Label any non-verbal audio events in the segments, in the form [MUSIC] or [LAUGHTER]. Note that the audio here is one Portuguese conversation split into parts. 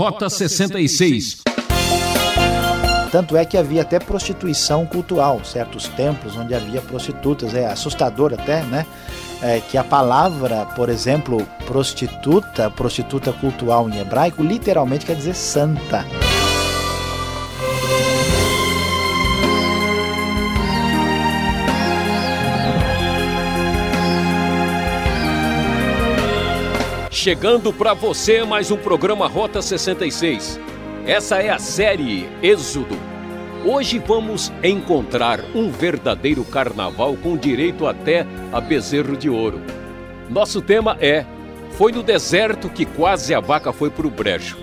Rota 66. Tanto é que havia até prostituição cultural, certos templos onde havia prostitutas, é assustador até, né? É, que a palavra, por exemplo, prostituta, prostituta cultural em hebraico, literalmente quer dizer santa. Chegando para você mais um programa Rota 66. Essa é a série Êxodo. Hoje vamos encontrar um verdadeiro carnaval com direito até a bezerro de ouro. Nosso tema é Foi no deserto que quase a vaca foi para o brejo.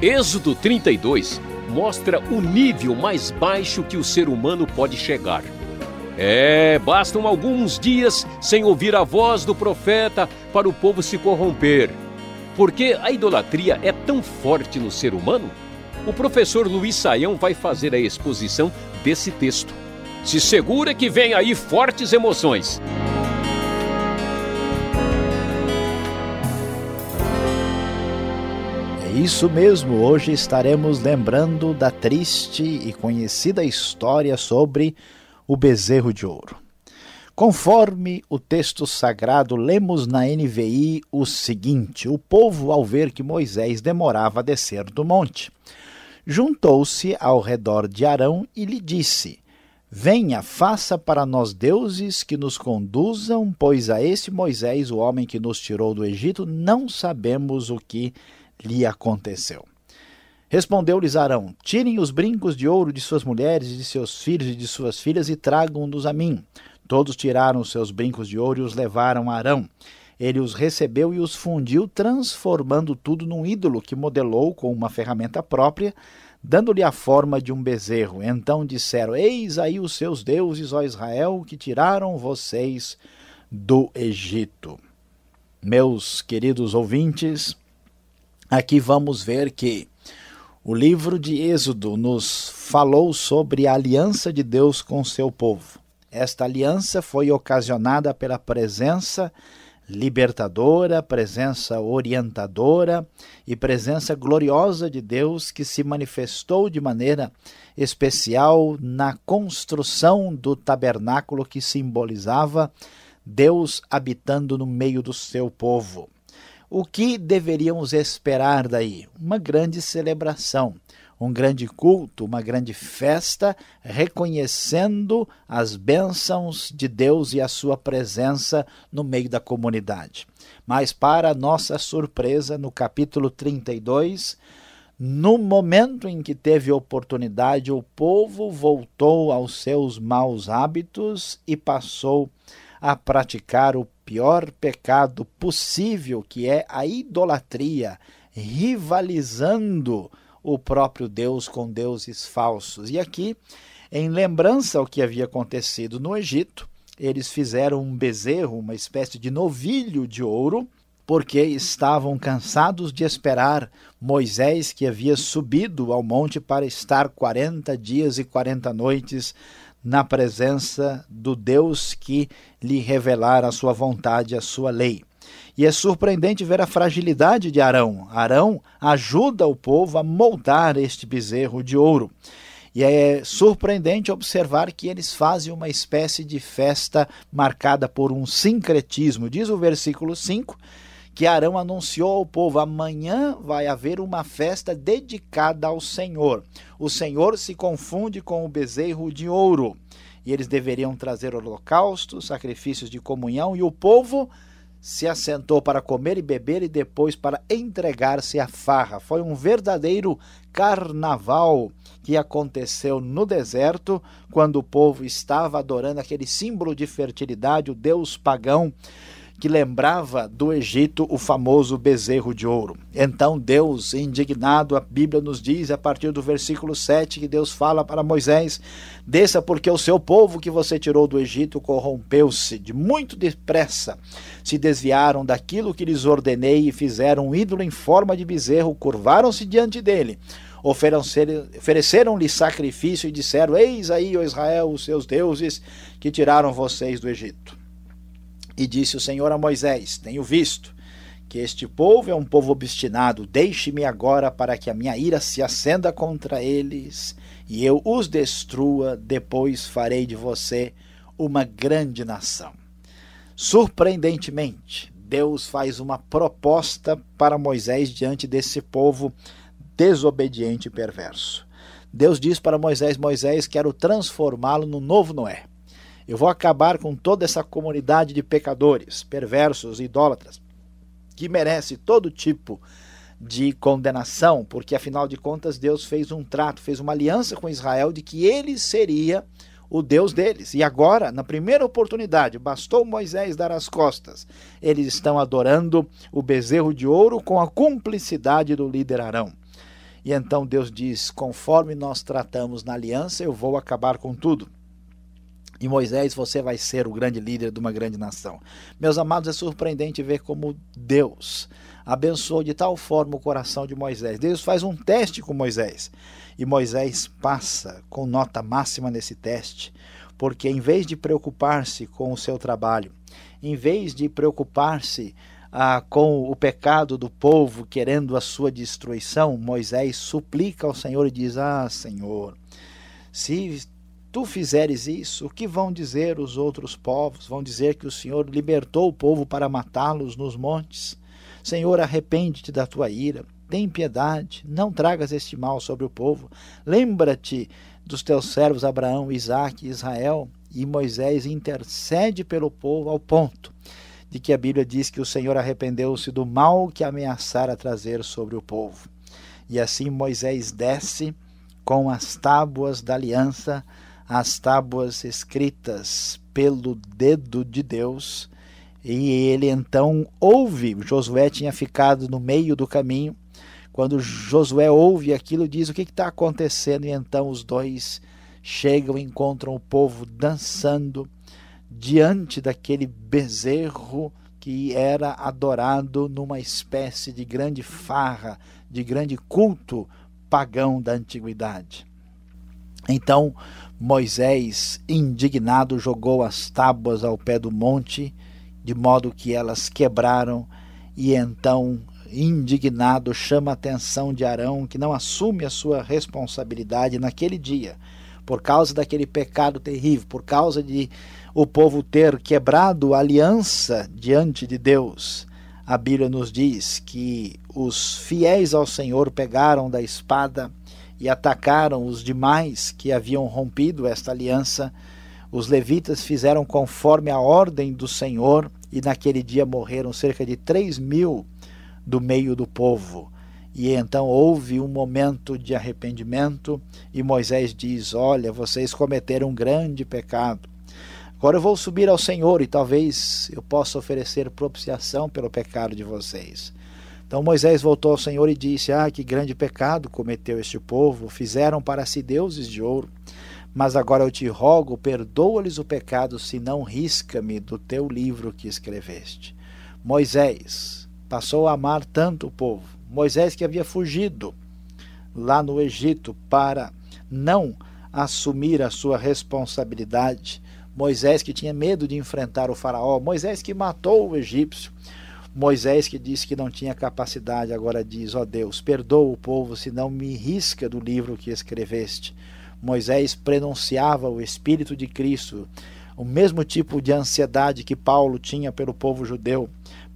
Êxodo 32 mostra o nível mais baixo que o ser humano pode chegar. É, bastam alguns dias sem ouvir a voz do profeta para o povo se corromper. Porque a idolatria é tão forte no ser humano o professor Luiz Saião vai fazer a exposição desse texto. Se segura que vem aí fortes emoções. É isso mesmo, hoje estaremos lembrando da triste e conhecida história sobre o bezerro de ouro. Conforme o texto sagrado, lemos na NVI o seguinte: O povo, ao ver que Moisés demorava a descer do monte, juntou-se ao redor de Arão e lhe disse: Venha, faça para nós deuses que nos conduzam, pois a esse Moisés, o homem que nos tirou do Egito, não sabemos o que lhe aconteceu. Respondeu-lhes Arão: Tirem os brincos de ouro de suas mulheres e de seus filhos e de suas filhas e tragam-nos a mim. Todos tiraram os seus brincos de ouro e os levaram a Arão. Ele os recebeu e os fundiu, transformando tudo num ídolo que modelou com uma ferramenta própria, dando-lhe a forma de um bezerro. Então disseram: Eis aí os seus deuses, ó Israel, que tiraram vocês do Egito. Meus queridos ouvintes, aqui vamos ver que o livro de Êxodo nos falou sobre a aliança de Deus com seu povo. Esta aliança foi ocasionada pela presença libertadora, presença orientadora e presença gloriosa de Deus que se manifestou de maneira especial na construção do tabernáculo que simbolizava Deus habitando no meio do seu povo. O que deveríamos esperar daí? Uma grande celebração um grande culto, uma grande festa, reconhecendo as bênçãos de Deus e a sua presença no meio da comunidade. Mas, para nossa surpresa, no capítulo 32, no momento em que teve oportunidade, o povo voltou aos seus maus hábitos e passou a praticar o pior pecado possível, que é a idolatria, rivalizando o próprio Deus com deuses falsos. E aqui, em lembrança ao que havia acontecido no Egito, eles fizeram um bezerro, uma espécie de novilho de ouro, porque estavam cansados de esperar Moisés, que havia subido ao monte para estar 40 dias e 40 noites na presença do Deus que lhe revelara a sua vontade, a sua lei. E é surpreendente ver a fragilidade de Arão. Arão ajuda o povo a moldar este bezerro de ouro. E é surpreendente observar que eles fazem uma espécie de festa marcada por um sincretismo. Diz o versículo 5 que Arão anunciou ao povo: amanhã vai haver uma festa dedicada ao Senhor. O Senhor se confunde com o bezerro de ouro. E eles deveriam trazer holocaustos, sacrifícios de comunhão, e o povo se assentou para comer e beber e depois para entregar-se à farra. Foi um verdadeiro carnaval que aconteceu no deserto, quando o povo estava adorando aquele símbolo de fertilidade, o deus pagão que lembrava do Egito o famoso bezerro de ouro. Então Deus, indignado, a Bíblia nos diz, a partir do versículo 7, que Deus fala para Moisés: Desça, porque o seu povo que você tirou do Egito corrompeu-se de muito depressa. Se desviaram daquilo que lhes ordenei e fizeram um ídolo em forma de bezerro, curvaram-se diante dele ofereceram-lhe sacrifício e disseram: Eis aí, ó Israel, os seus deuses que tiraram vocês do Egito. E disse o Senhor a Moisés: Tenho visto que este povo é um povo obstinado. Deixe-me agora para que a minha ira se acenda contra eles e eu os destrua. Depois farei de você uma grande nação. Surpreendentemente, Deus faz uma proposta para Moisés diante desse povo desobediente e perverso. Deus diz para Moisés: Moisés, quero transformá-lo no novo Noé. Eu vou acabar com toda essa comunidade de pecadores, perversos, idólatras, que merece todo tipo de condenação, porque afinal de contas Deus fez um trato, fez uma aliança com Israel de que ele seria o Deus deles. E agora, na primeira oportunidade, bastou Moisés dar as costas. Eles estão adorando o bezerro de ouro com a cumplicidade do líder Arão. E então Deus diz: conforme nós tratamos na aliança, eu vou acabar com tudo. E Moisés, você vai ser o grande líder de uma grande nação. Meus amados, é surpreendente ver como Deus abençoou de tal forma o coração de Moisés. Deus faz um teste com Moisés. E Moisés passa com nota máxima nesse teste, porque em vez de preocupar-se com o seu trabalho, em vez de preocupar-se ah, com o pecado do povo querendo a sua destruição, Moisés suplica ao Senhor e diz: Ah, Senhor, se tu fizeres isso, o que vão dizer os outros povos? Vão dizer que o Senhor libertou o povo para matá-los nos montes. Senhor, arrepende-te da tua ira, tem piedade, não tragas este mal sobre o povo. Lembra-te dos teus servos Abraão, Isaque e Israel. E Moisés intercede pelo povo ao ponto de que a Bíblia diz que o Senhor arrependeu-se do mal que ameaçara trazer sobre o povo. E assim Moisés desce com as tábuas da aliança, as tábuas escritas pelo dedo de Deus, e ele então ouve. Josué tinha ficado no meio do caminho. Quando Josué ouve aquilo, diz: O que está acontecendo? E então os dois chegam e encontram o povo dançando diante daquele bezerro que era adorado numa espécie de grande farra, de grande culto pagão da antiguidade. Então Moisés, indignado, jogou as tábuas ao pé do monte, de modo que elas quebraram, e então, indignado, chama a atenção de Arão, que não assume a sua responsabilidade naquele dia, por causa daquele pecado terrível, por causa de o povo ter quebrado a aliança diante de Deus. A Bíblia nos diz que os fiéis ao Senhor pegaram da espada e atacaram os demais que haviam rompido esta aliança. Os levitas fizeram conforme a ordem do Senhor e naquele dia morreram cerca de três mil do meio do povo. E então houve um momento de arrependimento e Moisés diz: Olha, vocês cometeram um grande pecado. Agora eu vou subir ao Senhor e talvez eu possa oferecer propiciação pelo pecado de vocês. Então Moisés voltou ao Senhor e disse: Ah, que grande pecado cometeu este povo, fizeram para si deuses de ouro. Mas agora eu te rogo, perdoa-lhes o pecado, se não risca-me do teu livro que escreveste. Moisés passou a amar tanto o povo. Moisés que havia fugido lá no Egito para não assumir a sua responsabilidade. Moisés que tinha medo de enfrentar o faraó, Moisés que matou o egípcio, Moisés, que disse que não tinha capacidade, agora diz: Ó oh Deus, perdoa o povo, se não me risca do livro que escreveste. Moisés prenunciava o Espírito de Cristo, o mesmo tipo de ansiedade que Paulo tinha pelo povo judeu,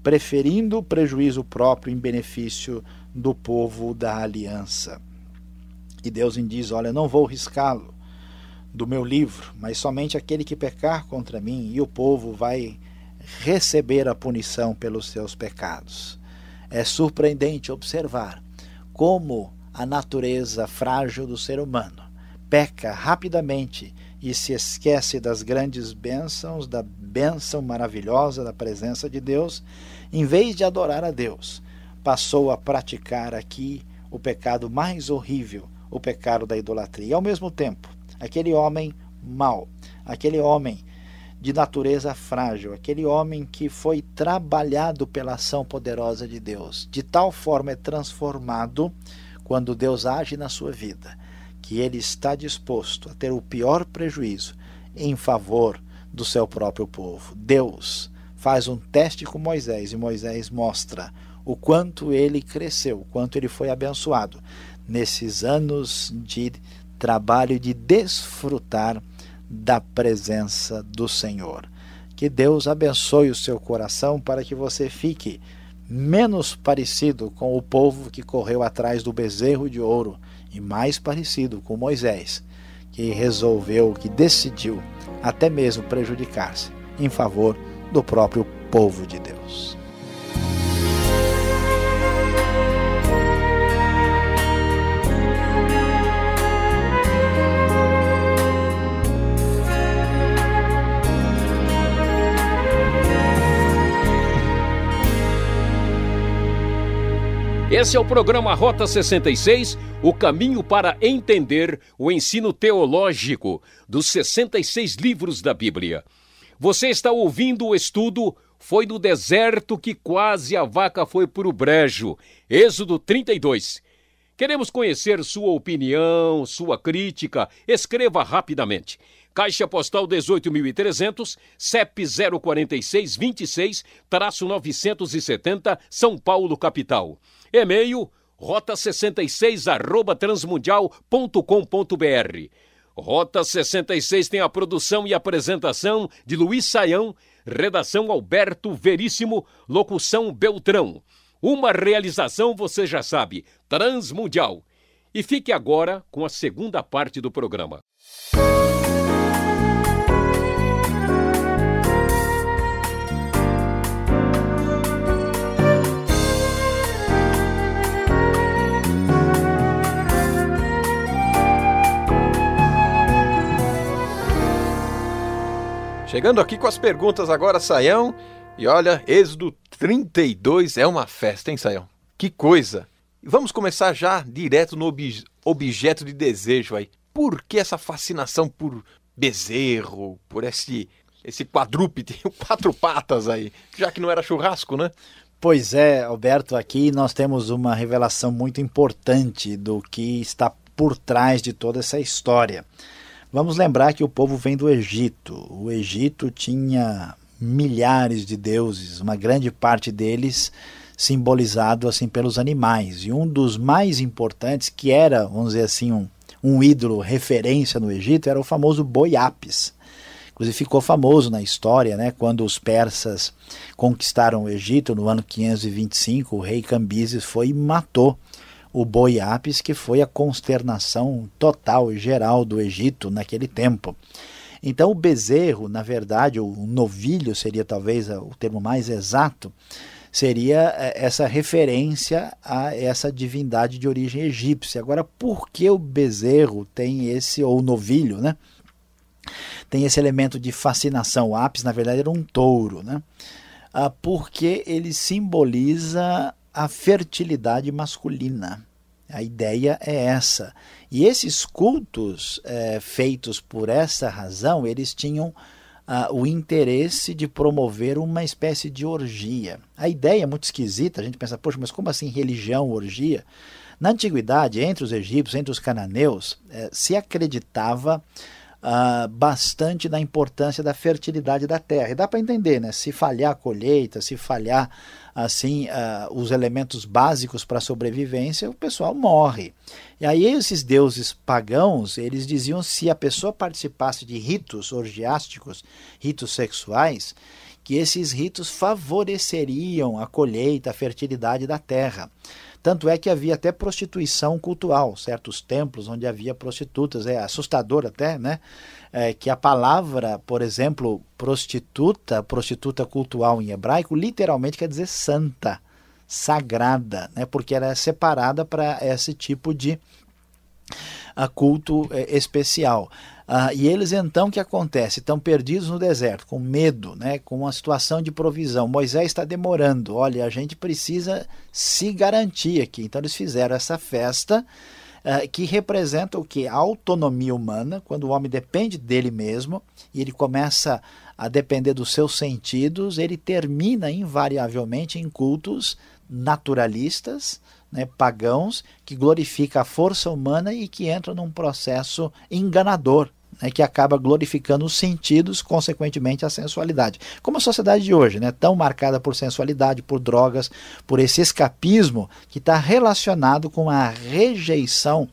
preferindo o prejuízo próprio em benefício do povo da aliança. E Deus lhe diz: Olha, não vou riscá-lo do meu livro, mas somente aquele que pecar contra mim, e o povo vai receber a punição pelos seus pecados. É surpreendente observar como a natureza frágil do ser humano peca rapidamente e se esquece das grandes bênçãos, da bênção maravilhosa da presença de Deus, em vez de adorar a Deus, passou a praticar aqui o pecado mais horrível, o pecado da idolatria. E ao mesmo tempo, aquele homem mau, aquele homem de natureza frágil, aquele homem que foi trabalhado pela ação poderosa de Deus, de tal forma é transformado quando Deus age na sua vida, que ele está disposto a ter o pior prejuízo em favor do seu próprio povo. Deus faz um teste com Moisés e Moisés mostra o quanto ele cresceu, o quanto ele foi abençoado nesses anos de trabalho de desfrutar da presença do Senhor. Que Deus abençoe o seu coração para que você fique menos parecido com o povo que correu atrás do bezerro de ouro e mais parecido com Moisés, que resolveu, que decidiu até mesmo prejudicar-se em favor do próprio povo de Deus. Esse é o programa Rota 66, o caminho para entender o ensino teológico dos 66 livros da Bíblia. Você está ouvindo o estudo Foi no deserto que quase a vaca foi para o brejo, Êxodo 32. Queremos conhecer sua opinião, sua crítica. Escreva rapidamente. Caixa Postal 18.300, CEP 046 26, traço 970, São Paulo, capital. E-mail rota66 arroba transmundial.com.br. Rota 66 tem a produção e apresentação de Luiz Saião, redação Alberto Veríssimo, locução Beltrão. Uma realização, você já sabe, transmundial. E fique agora com a segunda parte do programa. Chegando aqui com as perguntas agora, Saião. E olha, Êxodo 32 é uma festa, hein, Saião? Que coisa! Vamos começar já direto no ob objeto de desejo aí. Por que essa fascinação por bezerro, por esse, esse quadrúpede, [LAUGHS] quatro patas aí? Já que não era churrasco, né? Pois é, Alberto, aqui nós temos uma revelação muito importante do que está por trás de toda essa história. Vamos lembrar que o povo vem do Egito. O Egito tinha milhares de deuses, uma grande parte deles simbolizado assim pelos animais. E um dos mais importantes, que era, vamos dizer assim, um, um ídolo referência no Egito, era o famoso boi Apis. Inclusive ficou famoso na história, né, quando os persas conquistaram o Egito no ano 525, o rei Cambises foi e matou o boi Apis, que foi a consternação total e geral do Egito naquele tempo. Então, o bezerro, na verdade, o novilho seria talvez o termo mais exato, seria eh, essa referência a essa divindade de origem egípcia. Agora, por que o bezerro tem esse, ou novilho, né? Tem esse elemento de fascinação. O ápice, na verdade, era um touro, né? Ah, porque ele simboliza a fertilidade masculina. A ideia é essa. E esses cultos é, feitos por essa razão, eles tinham ah, o interesse de promover uma espécie de orgia. A ideia é muito esquisita, a gente pensa, poxa, mas como assim religião, orgia? Na antiguidade, entre os egípcios, entre os cananeus, eh, se acreditava uh, bastante da importância da fertilidade da terra. E dá para entender, né? Se falhar a colheita, se falhar assim uh, os elementos básicos para a sobrevivência, o pessoal morre. E aí esses deuses pagãos, eles diziam se a pessoa participasse de ritos orgiásticos, ritos sexuais, que esses ritos favoreceriam a colheita, a fertilidade da terra. Tanto é que havia até prostituição cultural, certos templos onde havia prostitutas, é assustador até, né? É, que a palavra, por exemplo, prostituta, prostituta cultural em hebraico, literalmente quer dizer santa, sagrada, né? Porque era separada para esse tipo de a culto é, especial. Ah, e eles então o que acontece? Estão perdidos no deserto, com medo, né, com uma situação de provisão. Moisés está demorando. Olha, a gente precisa se garantir aqui. Então eles fizeram essa festa ah, que representa o que? A autonomia humana, quando o homem depende dele mesmo e ele começa a depender dos seus sentidos, ele termina invariavelmente em cultos naturalistas, né, pagãos, que glorifica a força humana e que entra num processo enganador né, que acaba glorificando os sentidos, consequentemente a sensualidade. Como a sociedade de hoje, né, tão marcada por sensualidade, por drogas, por esse escapismo que está relacionado com a rejeição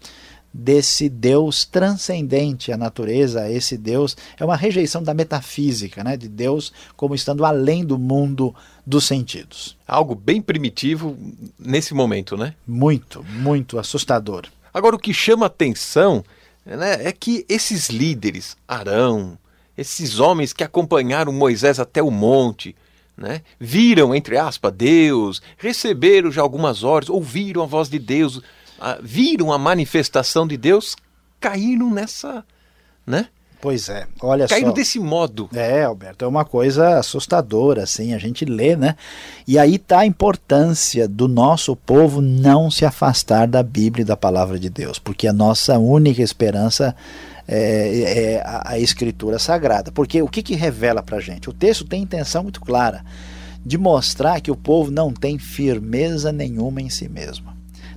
desse Deus transcendente à natureza, esse Deus é uma rejeição da metafísica, né, de Deus como estando além do mundo dos sentidos. Algo bem primitivo nesse momento, né? Muito, muito assustador. Agora o que chama atenção né, é que esses líderes, Arão, esses homens que acompanharam Moisés até o monte, né, viram, entre aspas, Deus, receberam já algumas ordens, ouviram a voz de Deus, viram a manifestação de Deus, caíram nessa, né? Pois é, olha Caíram só. desse modo. É, Alberto, é uma coisa assustadora, assim, a gente lê, né? E aí está a importância do nosso povo não se afastar da Bíblia e da palavra de Deus, porque a nossa única esperança é, é a, a, Escritura Sagrada. Porque o que, que revela para gente? O texto tem intenção muito clara de mostrar que o povo não tem firmeza nenhuma em si mesmo.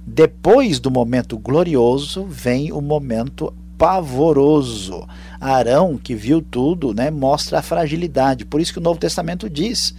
Depois do momento glorioso vem o momento pavoroso. Arão, que viu tudo, né, mostra a fragilidade. Por isso que o Novo Testamento diz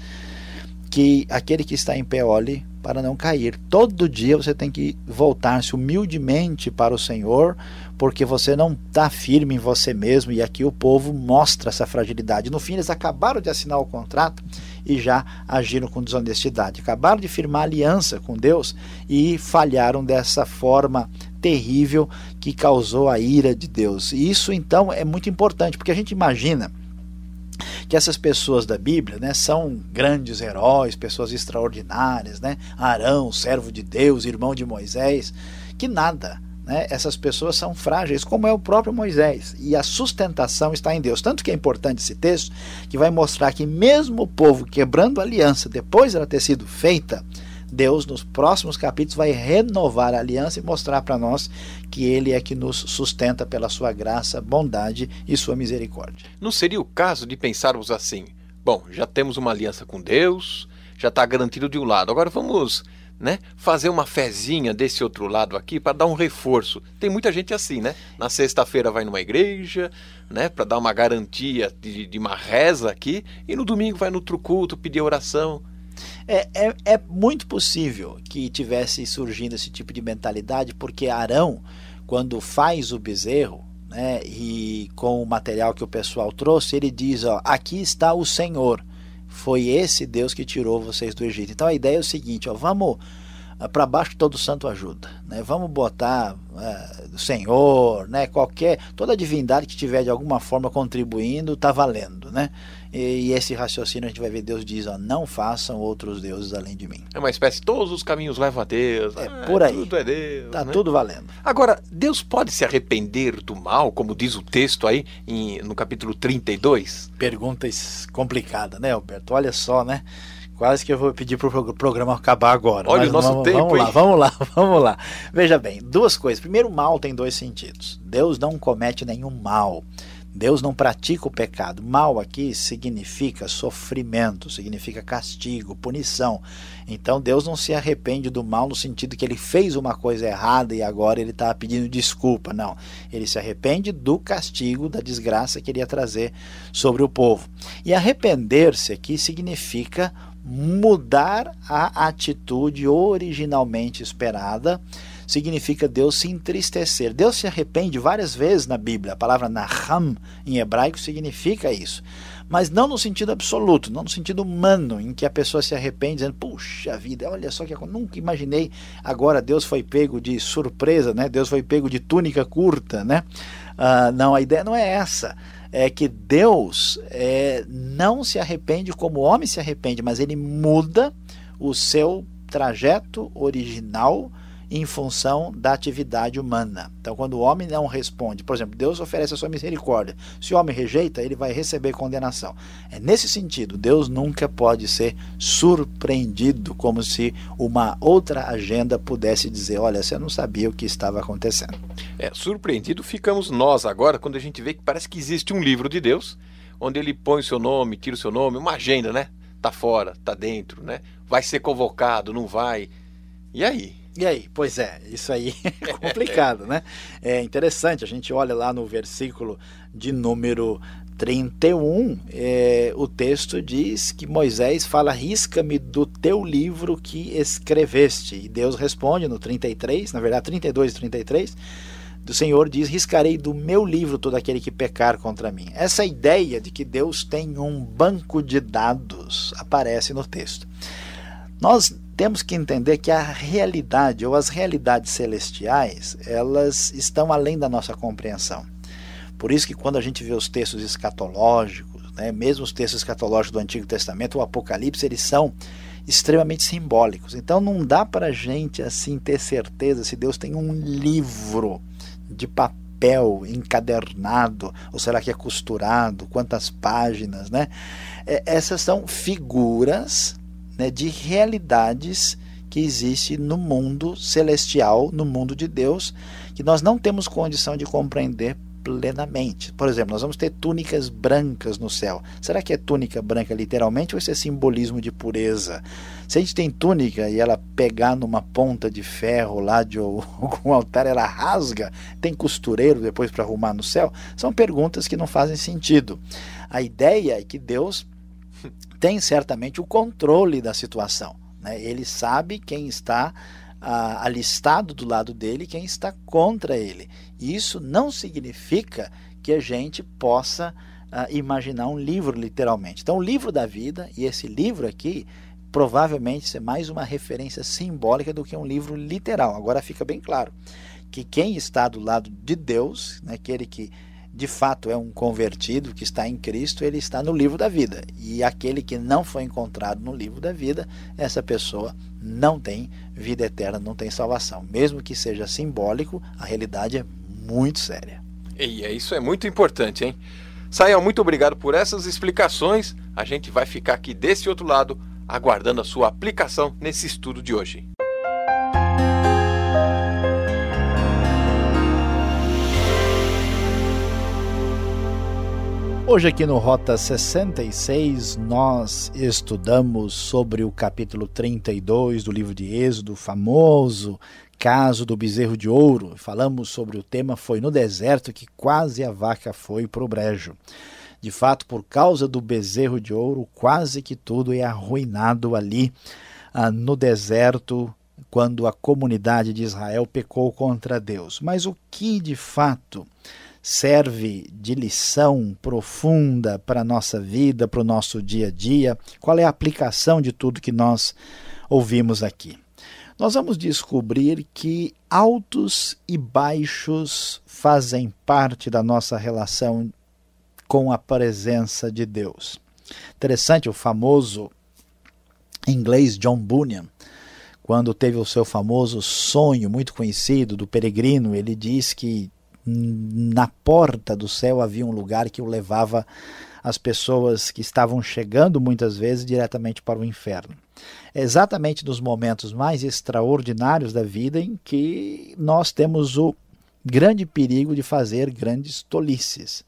que aquele que está em pé olhe para não cair. Todo dia você tem que voltar-se humildemente para o Senhor, porque você não está firme em você mesmo. E aqui o povo mostra essa fragilidade. No fim, eles acabaram de assinar o contrato e já agiram com desonestidade. Acabaram de firmar aliança com Deus e falharam dessa forma terrível que causou a ira de Deus. E isso então é muito importante, porque a gente imagina que essas pessoas da Bíblia né, são grandes heróis, pessoas extraordinárias, né? Arão, servo de Deus, irmão de Moisés, que nada. Né? Essas pessoas são frágeis, como é o próprio Moisés. E a sustentação está em Deus. Tanto que é importante esse texto, que vai mostrar que, mesmo o povo quebrando a aliança, depois dela ter sido feita, Deus, nos próximos capítulos, vai renovar a aliança e mostrar para nós que Ele é que nos sustenta pela sua graça, bondade e sua misericórdia. Não seria o caso de pensarmos assim: bom, já temos uma aliança com Deus, já está garantido de um lado, agora vamos né, fazer uma fezinha desse outro lado aqui para dar um reforço. Tem muita gente assim, né? Na sexta-feira vai numa igreja, né, para dar uma garantia de, de, uma reza aqui, e no domingo vai no outro culto pedir oração. É, é, é muito possível que tivesse surgindo esse tipo de mentalidade, porque Arão, quando faz o bezerro, né, e com o material que o pessoal trouxe, ele diz: ó, aqui está o Senhor foi esse Deus que tirou vocês do Egito. Então a ideia é o seguinte: ó, vamos ah, para baixo todo santo ajuda, né? Vamos botar uh, Senhor, né? Qualquer toda divindade que tiver de alguma forma contribuindo está valendo, né? E, e, esse raciocínio a gente vai ver Deus diz, ó, não façam outros deuses além de mim. É uma espécie, todos os caminhos levam a Deus. É ah, por aí. Tudo é Deus. Tá né? tudo valendo. Agora, Deus pode se arrepender do mal, como diz o texto aí em, no capítulo 32? Pergunta complicada, né, Alberto? Olha só, né? Quase que eu vou pedir para o programa acabar agora. Olha o nosso vamos, tempo. Vamos lá, vamos lá, [LAUGHS] vamos lá. Veja bem, duas coisas. Primeiro, mal tem dois sentidos. Deus não comete nenhum mal. Deus não pratica o pecado. Mal aqui significa sofrimento, significa castigo, punição. Então Deus não se arrepende do mal no sentido que ele fez uma coisa errada e agora ele está pedindo desculpa. Não. Ele se arrepende do castigo, da desgraça que ele ia trazer sobre o povo. E arrepender-se aqui significa mudar a atitude originalmente esperada significa Deus se entristecer. Deus se arrepende várias vezes na Bíblia. A palavra naham em hebraico significa isso. Mas não no sentido absoluto, não no sentido humano, em que a pessoa se arrepende dizendo, puxa vida, olha só que eu nunca imaginei. Agora Deus foi pego de surpresa, né? Deus foi pego de túnica curta, né? Uh, não, a ideia não é essa. É que Deus é, não se arrepende como o homem se arrepende, mas ele muda o seu trajeto original em função da atividade humana. Então, quando o homem não responde, por exemplo, Deus oferece a sua misericórdia. Se o homem rejeita, ele vai receber condenação. É nesse sentido, Deus nunca pode ser surpreendido como se uma outra agenda pudesse dizer: olha, você não sabia o que estava acontecendo. É, surpreendido ficamos nós agora quando a gente vê que parece que existe um livro de Deus onde ele põe o seu nome, tira o seu nome, uma agenda, né? Tá fora, tá dentro, né? Vai ser convocado, não vai. E aí? E aí? Pois é, isso aí [LAUGHS] é [LAUGHS] complicado, né? É interessante, a gente olha lá no versículo de número 31, é, o texto diz que Moisés fala: risca-me do teu livro que escreveste. E Deus responde no 33, na verdade 32 e 33, do Senhor diz: riscarei do meu livro todo aquele que pecar contra mim. Essa ideia de que Deus tem um banco de dados aparece no texto. Nós temos que entender que a realidade ou as realidades celestiais, elas estão além da nossa compreensão. Por isso que quando a gente vê os textos escatológicos, né, mesmo os textos escatológicos do Antigo Testamento, o Apocalipse, eles são extremamente simbólicos. Então não dá para a gente assim ter certeza se Deus tem um livro de papel encadernado, ou será que é costurado, quantas páginas, né? É, essas são figuras né, de realidades que existe no mundo celestial, no mundo de Deus, que nós não temos condição de compreender plenamente. Por exemplo, nós vamos ter túnicas brancas no céu. Será que é túnica branca literalmente ou isso é simbolismo de pureza? Se a gente tem túnica e ela pegar numa ponta de ferro lá de [LAUGHS] algum altar, ela rasga, tem costureiro depois para arrumar no céu? São perguntas que não fazem sentido. A ideia é que Deus tem certamente o controle da situação. Né? Ele sabe quem está ah, alistado do lado dele, quem está contra ele. Isso não significa que a gente possa ah, imaginar um livro literalmente. Então, o livro da vida, e esse livro aqui, provavelmente é mais uma referência simbólica do que um livro literal. Agora fica bem claro que quem está do lado de Deus, né, aquele que de fato é um convertido que está em Cristo, ele está no livro da vida. E aquele que não foi encontrado no livro da vida, essa pessoa não tem vida eterna, não tem salvação. Mesmo que seja simbólico, a realidade é muito séria. E é isso é muito importante, hein? Sael, muito obrigado por essas explicações. A gente vai ficar aqui desse outro lado, aguardando a sua aplicação nesse estudo de hoje. Hoje aqui no Rota 66 nós estudamos sobre o capítulo 32 do livro de Êxodo, famoso caso do bezerro de ouro. Falamos sobre o tema foi no deserto que quase a vaca foi para o brejo. De fato, por causa do bezerro de ouro, quase que tudo é arruinado ali ah, no deserto quando a comunidade de Israel pecou contra Deus. Mas o que de fato serve de lição profunda para a nossa vida, para o nosso dia a dia? Qual é a aplicação de tudo que nós ouvimos aqui? Nós vamos descobrir que altos e baixos fazem parte da nossa relação com a presença de Deus. Interessante, o famoso inglês John Bunyan, quando teve o seu famoso sonho muito conhecido do peregrino, ele diz que na porta do céu havia um lugar que o levava as pessoas que estavam chegando muitas vezes diretamente para o inferno. É exatamente nos momentos mais extraordinários da vida em que nós temos o grande perigo de fazer grandes tolices.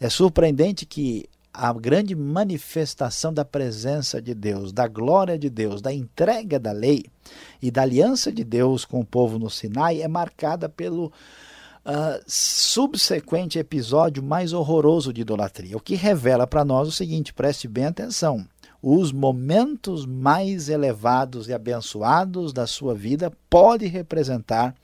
É surpreendente que a grande manifestação da presença de Deus, da glória de Deus, da entrega da lei e da aliança de Deus com o povo no Sinai é marcada pelo uh, subsequente episódio mais horroroso de idolatria, o que revela para nós o seguinte: preste bem atenção. Os momentos mais elevados e abençoados da sua vida pode representar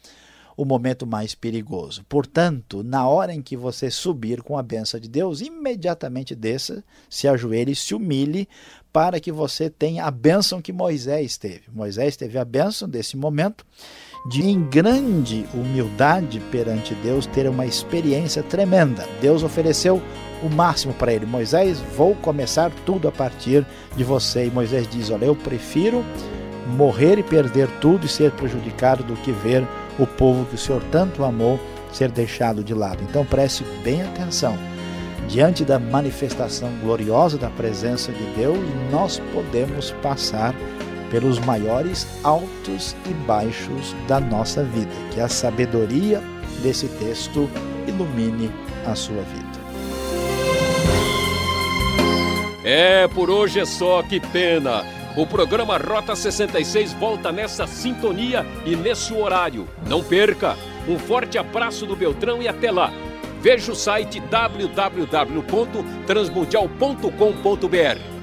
o momento mais perigoso. Portanto, na hora em que você subir com a benção de Deus, imediatamente desça, se ajoelhe se humilhe para que você tenha a bênção que Moisés teve. Moisés teve a bênção desse momento de em grande humildade perante Deus ter uma experiência tremenda. Deus ofereceu o máximo para ele. Moisés, vou começar tudo a partir de você. E Moisés diz: Olha, eu prefiro morrer e perder tudo e ser prejudicado do que ver o povo que o Senhor tanto amou ser deixado de lado. Então preste bem atenção. Diante da manifestação gloriosa da presença de Deus, nós podemos passar pelos maiores altos e baixos da nossa vida. Que a sabedoria desse texto ilumine a sua vida. É, por hoje é só, que pena. O programa Rota 66 volta nessa sintonia e nesse horário. Não perca! Um forte abraço do Beltrão e até lá! Veja o site www.transmundial.com.br